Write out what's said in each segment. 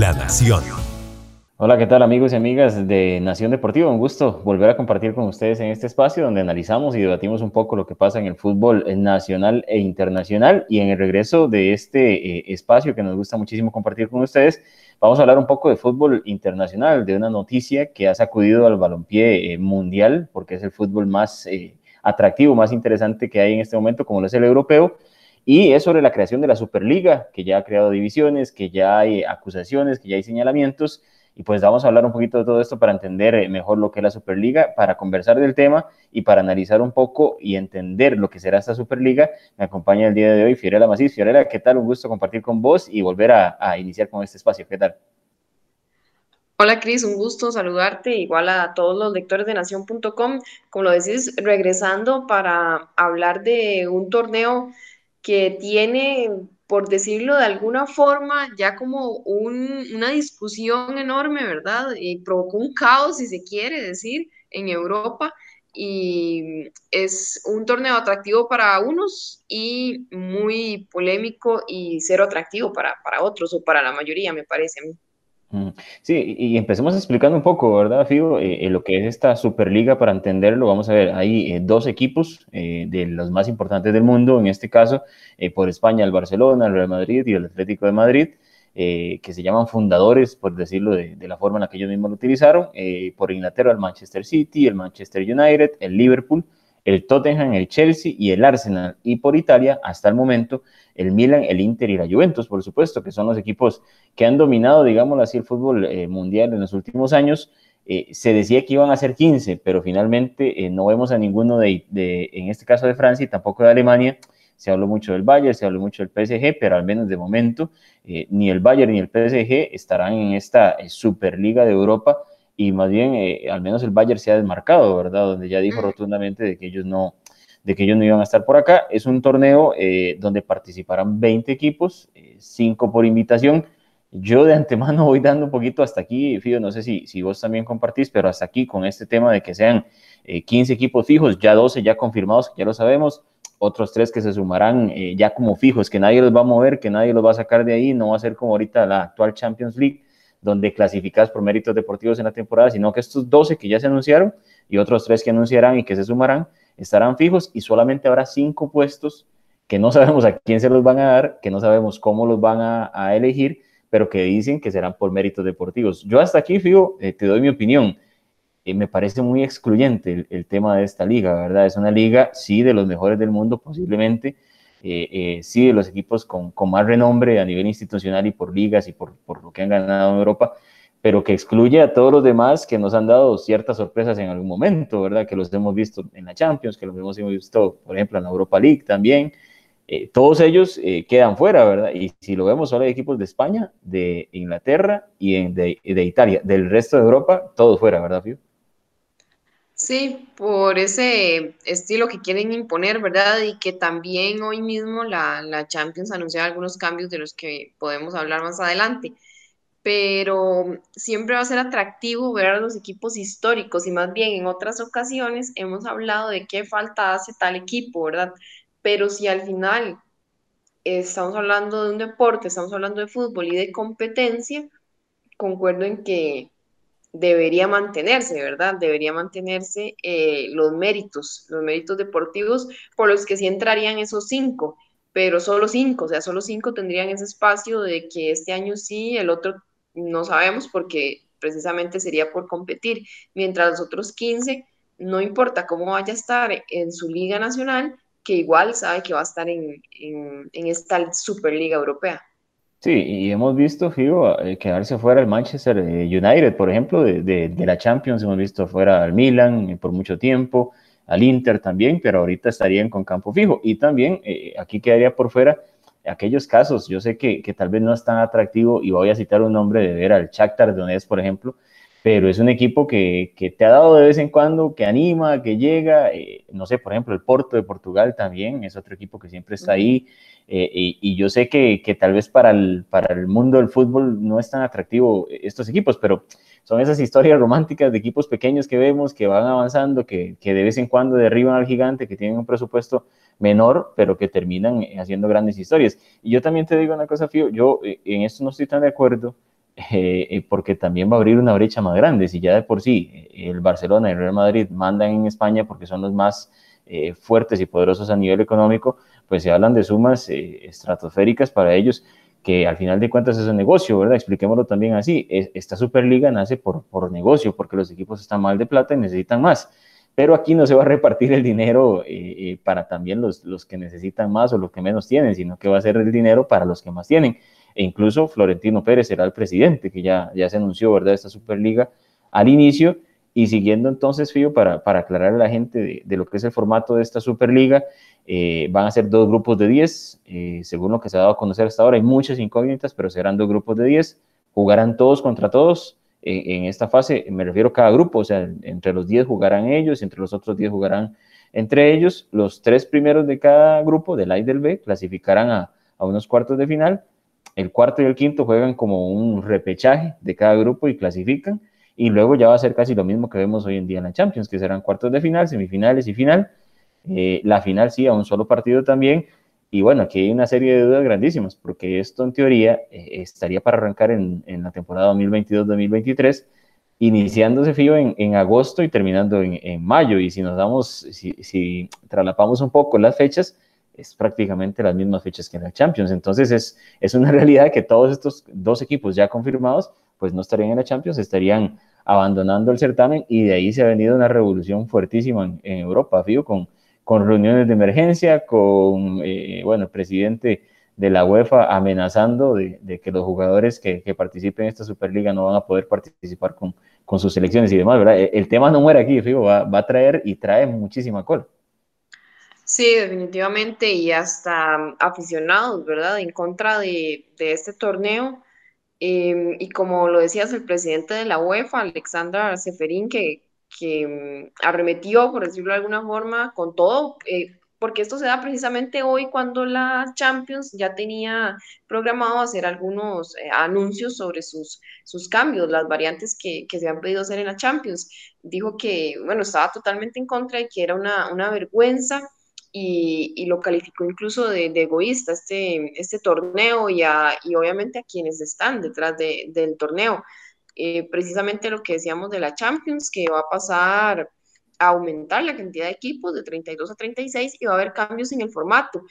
La Nación. Hola, ¿qué tal amigos y amigas de Nación Deportiva? Un gusto volver a compartir con ustedes en este espacio donde analizamos y debatimos un poco lo que pasa en el fútbol nacional e internacional y en el regreso de este eh, espacio que nos gusta muchísimo compartir con ustedes, vamos a hablar un poco de fútbol internacional, de una noticia que ha sacudido al balompié eh, mundial porque es el fútbol más eh, atractivo, más interesante que hay en este momento, como lo es el europeo y es sobre la creación de la Superliga, que ya ha creado divisiones, que ya hay acusaciones, que ya hay señalamientos. Y pues vamos a hablar un poquito de todo esto para entender eh, mejor lo que es la Superliga, para conversar del tema y para analizar un poco y entender lo que será esta Superliga. Me acompaña el día de hoy Fiorella Macís. Fiorella, ¿qué tal? Un gusto compartir con vos y volver a, a iniciar con este espacio. ¿Qué tal? Hola Cris, un gusto saludarte, igual a todos los lectores de nación.com. Como lo decís, regresando para hablar de un torneo que tiene, por decirlo de alguna forma, ya como una discusión enorme, ¿verdad? Y provocó un caos, si se quiere decir, en Europa. Y es un torneo atractivo para unos y muy polémico y cero atractivo para, para otros, o para la mayoría, me parece a mí. Sí, y empecemos explicando un poco, ¿verdad, Figo? Eh, eh, lo que es esta Superliga, para entenderlo, vamos a ver, hay eh, dos equipos de los más importantes del mundo, en este caso, por España, el Barcelona, el Real Madrid y el Atlético de Madrid, que se llaman fundadores, por decirlo de, de, la forma en la que ellos mismos lo utilizaron, por Inglaterra, el Manchester City, el Manchester United, el Liverpool, el Tottenham, el Chelsea y el Arsenal. Y por Italia, hasta el momento, el Milan, el Inter y la Juventus, por supuesto, que son los equipos que han dominado, digámoslo así, el fútbol eh, mundial en los últimos años. Eh, se decía que iban a ser 15, pero finalmente eh, no vemos a ninguno de, en este caso de Francia y tampoco de Alemania. Se habló mucho del Bayern, se habló mucho del PSG, pero al menos de momento ni el Bayern ni el PSG estarán en esta Superliga de Europa y más bien, al menos el Bayern se ha desmarcado, ¿verdad? Donde ya dijo rotundamente de que ellos no, de que ellos no iban a estar por acá. Es un torneo eh, donde participarán 20 equipos, 5 eh, por invitación. Yo de antemano voy dando un poquito hasta aquí, Fido, no sé si, si vos también compartís, pero hasta aquí con este tema de que sean 15 eh, equipos fijos, ya 12 ya confirmados, ya lo sabemos, otros 3 que se sumarán ya como fijos, que nadie los va a mover, que nadie los va a sacar de ahí, no va a ser como ahorita la actual Champions League, donde clasificas por méritos deportivos en la temporada, sino que estos 12 que ya se anunciaron y otros 3 que anunciarán y que se sumarán, estarán fijos y solamente habrá cinco puestos que no sabemos a quién se los van a dar, que no sabemos cómo los van a, elegir, pero que dicen que serán por méritos deportivos. Yo hasta aquí, Figo, eh, te doy mi opinión. Eh, me parece muy excluyente el, tema de esta liga, ¿verdad? Es una liga, sí, de los mejores del mundo, posiblemente, eh, sí, de los equipos con, con, más renombre a nivel institucional y por ligas y por, por lo que han ganado en Europa, pero que excluye a todos los demás que nos han dado ciertas sorpresas en algún momento, ¿verdad? Que los hemos visto en la Champions, que los hemos visto, por ejemplo, en la Europa League también. Eh, todos ellos eh, quedan fuera, ¿verdad? Y si lo vemos, solo hay equipos de España, de Inglaterra y de, de, Italia. Del resto de Europa, todos fuera, ¿verdad, Fio? Sí, por ese estilo que quieren imponer, ¿verdad? Y que también hoy mismo la, la Champions anunció algunos cambios de los que podemos hablar más adelante pero siempre va a ser atractivo ver a los equipos históricos y más bien en otras ocasiones hemos hablado de qué falta hace tal equipo, ¿verdad? Pero si al final estamos hablando de un deporte, estamos hablando de fútbol y de competencia, concuerdo en que debería mantenerse, ¿verdad? Debería mantenerse eh, los méritos, los méritos deportivos por los que sí entrarían esos cinco, pero solo cinco, o sea, solo cinco tendrían ese espacio de que este año sí, el otro no sabemos porque precisamente sería por competir, mientras los otros 15, no importa cómo vaya a estar en su liga nacional, que igual sabe que va a estar en, esta Superliga Europea. Sí, y hemos visto, Figo, eh, quedarse fuera el Manchester eh, United, por ejemplo, de, la Champions, hemos visto fuera al Milan eh, por mucho tiempo, al Inter también, pero ahorita estarían con campo fijo. Y también aquí quedaría por fuera aquellos casos, yo sé que, que, tal vez no es tan atractivo y voy a citar un nombre de ver al Shakhtar Donetsk, por ejemplo, pero es un equipo que, que, te ha dado de vez en cuando, que anima, que llega, eh, no sé, por ejemplo, el Porto de Portugal también es otro equipo que siempre está ahí, eh, y, yo sé que, tal vez para el, para el mundo del fútbol no es tan atractivo estos equipos, pero son esas historias románticas de equipos pequeños que vemos, que van avanzando, que, de vez en cuando derriban al gigante, que tienen un presupuesto menor, pero que terminan haciendo grandes historias. Y yo también te digo una cosa, Fío, yo eh, en esto no estoy tan de acuerdo porque también va a abrir una brecha más grande. Si ya de por sí el Barcelona y el Real Madrid mandan en España porque son los más fuertes y poderosos a nivel económico, pues se hablan de sumas estratosféricas para ellos que al final de cuentas es un negocio, ¿verdad? Expliquémoslo también así. Esta Superliga nace por, por negocio, porque los equipos están mal de plata y necesitan más. Pero aquí no se va a repartir el dinero eh, eh, para también los, los que necesitan más o los que menos tienen, sino que va a ser el dinero para los que más tienen. E incluso Florentino Pérez será el presidente, que ya, ya se anunció, ¿verdad?, esta Superliga al inicio. Y siguiendo entonces, Fío, para, para aclarar a la gente de, de lo que es el formato de esta Superliga, eh, van a ser dos grupos de 10, eh, según lo que se ha dado a conocer hasta ahora. Hay muchas incógnitas, pero serán dos grupos de 10. Jugarán todos contra todos. En esta fase, me refiero a cada grupo, o sea, entre los 10 jugarán ellos, entre los otros 10 jugarán entre ellos. Los tres primeros de cada grupo, del A y del B, clasificarán a, a unos cuartos de final. El cuarto y el quinto juegan como un repechaje de cada grupo y clasifican. Y luego ya va a ser casi lo mismo que vemos hoy en día en la Champions, que serán cuartos de final, semifinales y final eh, la final sí, a un solo partido también. Y bueno, aquí hay una serie de dudas grandísimas, porque esto en teoría eh, estaría para arrancar en, la temporada 2022-2023, iniciándose fío en, en, agosto y terminando en, en, mayo. Y si nos damos, si, si traslapamos un poco las fechas, es prácticamente las mismas fechas que en la Champions. Entonces es, es una realidad que todos estos dos equipos ya confirmados, pues no estarían en la Champions, estarían abandonando el certamen y de ahí se ha venido una revolución fuertísima en, Europa, fío, con con reuniones de emergencia, con, eh, bueno, el presidente de la UEFA amenazando de, que los jugadores que, participen en esta Superliga no van a poder participar con, con sus selecciones y demás, ¿verdad? E, el, tema no muere aquí, fijo, va, va, a traer y trae muchísima cola. Sí, definitivamente, y hasta aficionados, ¿verdad? En contra de, de este torneo. Em, y como lo decías, el presidente de la UEFA, Alexandra Seferín, que, que mm, arremetió, por decirlo de alguna forma, con todo, eh, porque esto se da precisamente hoy cuando la Champions ya tenía programado hacer algunos eh, anuncios sobre sus, sus cambios, las variantes que, que, se han pedido hacer en la Champions. Dijo que, bueno, estaba totalmente en contra y que era una, una vergüenza. Y, y, lo calificó incluso de, de, egoísta este, este torneo y, a, y obviamente a quienes están detrás de, del torneo. Eh, precisamente lo que decíamos de la Champions, que va a pasar a aumentar la cantidad de equipos de 32 a 36 y va a haber cambios en el formato,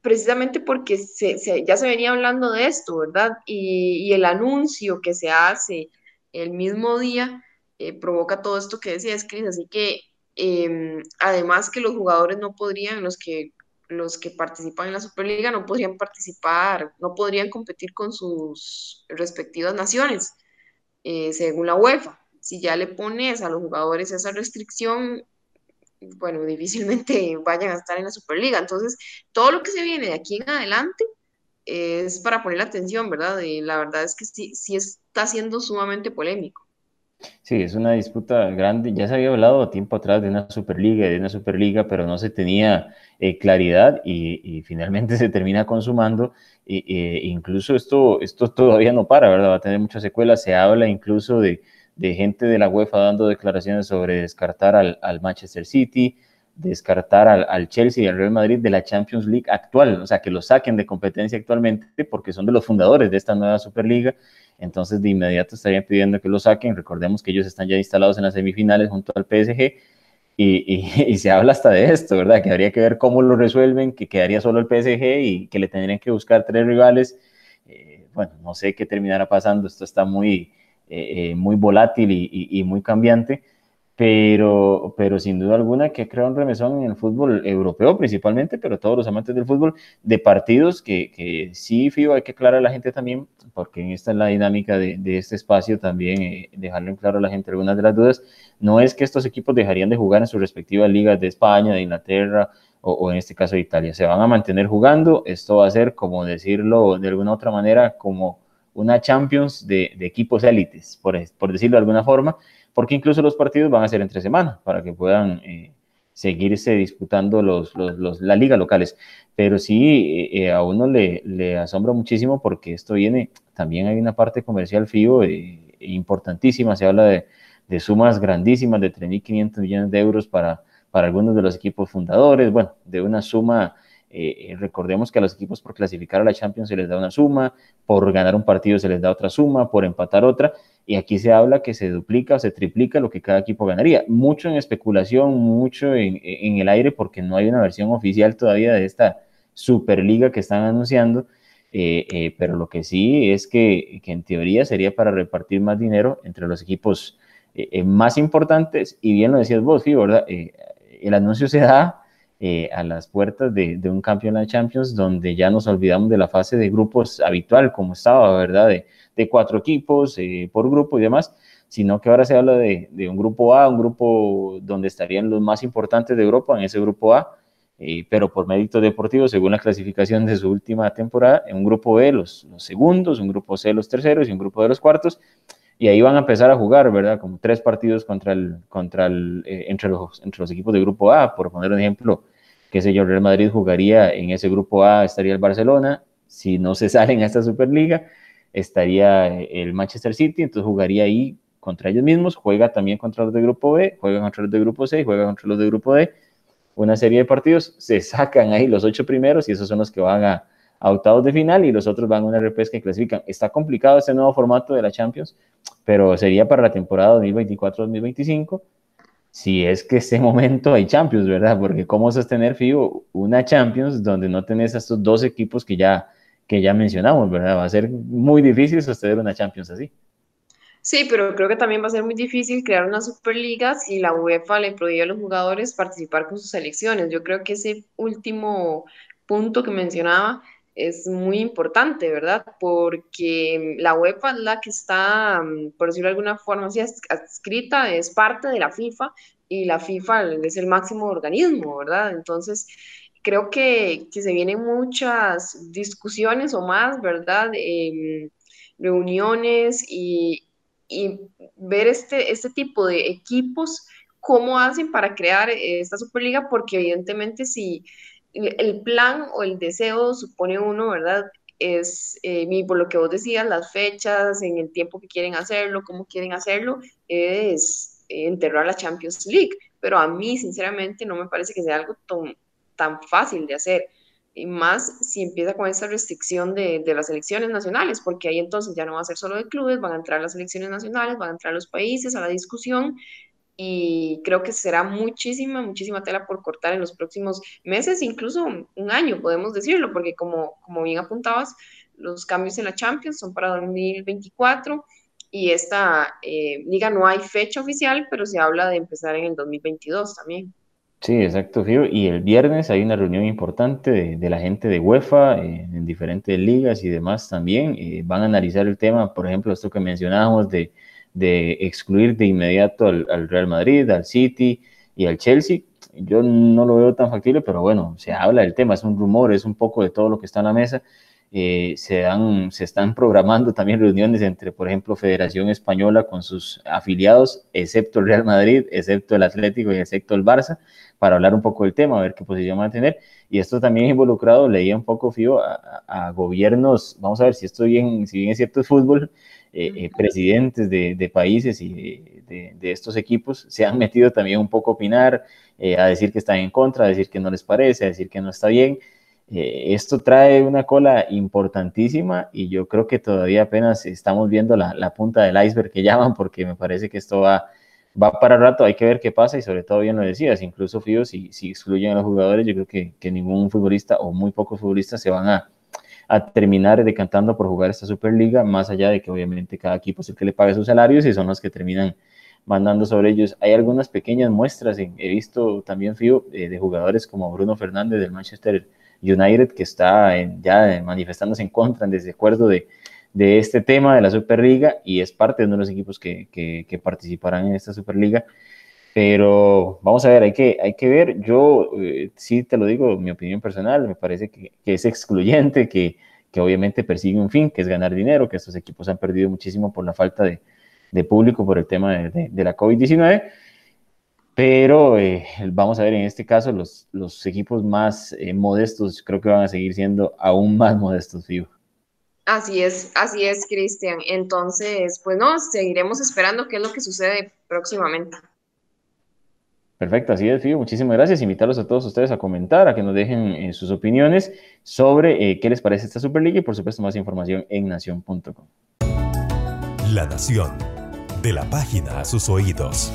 precisamente porque ya se venía hablando de esto, ¿verdad? Y, el anuncio que se hace el mismo día eh, provoca todo esto que decía Cris, así que em, además que los jugadores no podrían, los que los que participan en la Superliga no podrían participar, no podrían competir con sus respectivas naciones. Eh, según la UEFA. Si ya le pones a los jugadores esa restricción, bueno, difícilmente vayan a estar en la Superliga. Entonces, todo lo que se viene de aquí en adelante es para poner la atención, ¿verdad? Y la verdad es que sí, sí está siendo sumamente polémico. Sí, es una disputa grande. Ya se había hablado tiempo atrás de una Superliga, de una Superliga, pero no se tenía eh, claridad y, finalmente se termina consumando. E, incluso esto, esto todavía no para, ¿verdad? Va a tener muchas secuelas. Se habla incluso de, de gente de la UEFA dando declaraciones sobre descartar al, al Manchester City, descartar al, al, Chelsea y al Real Madrid de la Champions League actual, o sea, que lo saquen de competencia actualmente porque son de los fundadores de esta nueva Superliga entonces de inmediato estarían pidiendo que lo saquen. Recordemos que ellos están ya instalados en las semifinales junto al PSG y, se habla hasta de esto, ¿verdad? Que habría que ver cómo lo resuelven, que quedaría solo el PSG y que le tendrían que buscar tres rivales. Eh, bueno, no sé qué terminará pasando, esto está muy, eh, eh, muy volátil y muy cambiante pero, pero sin duda alguna que crea un remesón en el fútbol europeo principalmente, pero todos los amantes del fútbol, de partidos que, que sí, FIBA, hay que aclarar a la gente también, porque en esta es la dinámica de, este espacio también, eh, dejarle en claro a la gente algunas de las dudas, no es que estos equipos dejarían de jugar en sus respectivas ligas de España, de Inglaterra o, en este caso de Italia, se van a mantener jugando, esto va a ser, como decirlo de alguna otra manera, como una Champions de, equipos élites, por decirlo de alguna forma, porque incluso los partidos van a ser entre semana para que puedan eh, seguirse disputando los, los, las ligas locales. Pero sí, eh, eh, a uno le, le, asombra muchísimo porque esto viene, también hay una parte comercial FIO importantísima, se habla de, de sumas grandísimas de 3.500 millones de euros para, para algunos de los equipos fundadores, bueno, de una suma eh, recordemos que a los equipos por clasificar a la Champions se les da una suma, por ganar un partido se les da otra suma, por empatar otra, y aquí se habla que se duplica o se triplica lo que cada equipo ganaría. Mucho en especulación, mucho en, el aire, porque no hay una versión oficial todavía de esta Superliga que están anunciando, eh, eh, pero lo que sí es que, que, en teoría sería para repartir más dinero entre los equipos más importantes, y bien lo decías vos, sí, ¿verdad? el anuncio se da eh, a las puertas de, un campeón de Champions, donde ya nos olvidamos de la fase de grupos habitual, como estaba, ¿verdad? De, cuatro equipos eh, por grupo y demás, sino que ahora se habla de, un grupo A, un grupo donde estarían los más importantes de Europa en ese grupo A, eh, pero por mérito deportivo, según la clasificación de su última temporada, en un grupo B los, los segundos, un grupo C los terceros y un grupo de los cuartos y ahí van a empezar a jugar, ¿verdad? Como tres partidos contra el, contra el, entre, los, entre los equipos de grupo A, por poner un ejemplo, qué sé Real Madrid jugaría en ese grupo A, estaría el Barcelona, si no se sale en esta Superliga, estaría el Manchester City, entonces jugaría ahí contra ellos mismos, juega también contra los de grupo B, juega contra los de grupo C, juega contra los de grupo D, una serie de partidos, se sacan ahí los ocho primeros y esos son los que van a, a octavos de final y los otros van a una repesca y clasifican. Está complicado este nuevo formato de la Champions, pero sería para la temporada 2024-2025 si es que ese momento hay Champions, ¿verdad? Porque cómo sostener, Figo, una Champions donde no tenés a estos dos equipos que ya, que ya mencionamos, ¿verdad? Va a ser muy difícil sostener una Champions así. Sí, pero creo que también va a ser muy difícil crear una Superliga si la UEFA le prohíbe a los jugadores participar con sus selecciones. Yo creo que ese último punto que mencionaba es muy importante, ¿verdad? Porque la UEFA es la que está, mm, por decirlo de alguna forma, así adscrita, es parte de la FIFA y la FIFA es el máximo organismo, ¿verdad? Entonces, creo que, se vienen muchas discusiones o más, ¿verdad? Em, reuniones y, ver este, este tipo de equipos, cómo hacen para crear esta Superliga, porque evidentemente si el plan o el deseo, supone uno, ¿verdad? Es, eh, por lo que vos decías, las fechas, en el tiempo que quieren hacerlo, cómo quieren hacerlo, es enterrar la Champions League. Pero a mí, sinceramente, no me parece que sea algo tan, fácil de hacer. Y más si empieza con esa restricción de, de, las elecciones nacionales, porque ahí entonces ya no va a ser solo de clubes, van a entrar las elecciones nacionales, van a entrar los países a la discusión y creo que será muchísima, muchísima tela por cortar en los próximos meses, incluso un año, podemos decirlo, porque como, como bien apuntabas, los cambios en la Champions son para 2024 y esta eh, liga no hay fecha oficial, pero se habla de empezar en el 2022 también. Sí, exacto, Fío. Y el viernes hay una reunión importante de, la gente de UEFA eh, en diferentes ligas y demás también. Eh, van a analizar el tema, por ejemplo, esto que mencionábamos de de excluir de inmediato al, Real Madrid, al City y al Chelsea. Yo no lo veo tan factible, pero bueno, se habla del tema, es un rumor, es un poco de todo lo que está en la mesa. Eh, se, dan, se están programando también reuniones entre, por ejemplo, Federación Española con sus afiliados, excepto el Real Madrid, excepto el Atlético y excepto el Barça, para hablar un poco del tema, a ver qué posición van a tener. Y esto también involucrado, leía un poco, Fío, a, gobiernos, vamos a ver si esto bien, si bien es cierto el fútbol, eh, eh, presidentes de, países y de, estos equipos se han metido también un poco a opinar, eh, a decir que están en contra, a decir que no les parece, a decir que no está bien. esto trae una cola importantísima y yo creo que todavía apenas estamos viendo la, punta del iceberg que llaman porque me parece que esto va, va para rato, hay que ver qué pasa y sobre todo bien lo decías, incluso Fío, si, si excluyen a los jugadores, yo creo que, que ningún futbolista o muy pocos futbolistas se van a, a terminar decantando por jugar esta Superliga, más allá de que obviamente cada equipo es el que le paga sus salarios y son los que terminan mandando sobre ellos. Hay algunas pequeñas muestras, he visto también, Fío, eh, de jugadores como Bruno Fernández del Manchester United, que está ya manifestándose en contra, en desacuerdo de, de este tema de la Superliga y es parte de uno de los equipos que, que participarán en esta Superliga. Pero vamos a ver, hay que, hay que ver. Yo eh, sí te lo digo, mi opinión personal, me parece que, es excluyente, que, que, obviamente persigue un fin, que es ganar dinero, que estos equipos han perdido muchísimo por la falta de, de público, por el tema de, de, la COVID-19. Pero eh, vamos a ver, en este caso, los, los equipos más eh, modestos creo que van a seguir siendo aún más modestos, Fijo. Así es, así es, Cristian. Entonces, pues no, seguiremos esperando qué es lo que sucede próximamente. Perfecto, así es, Fío. Muchísimas gracias. Invitarlos a todos ustedes a comentar, a que nos dejen eh, sus opiniones sobre eh, qué les parece esta Superliga y, por supuesto, más información en nación.com. La Nación, de la página a sus oídos.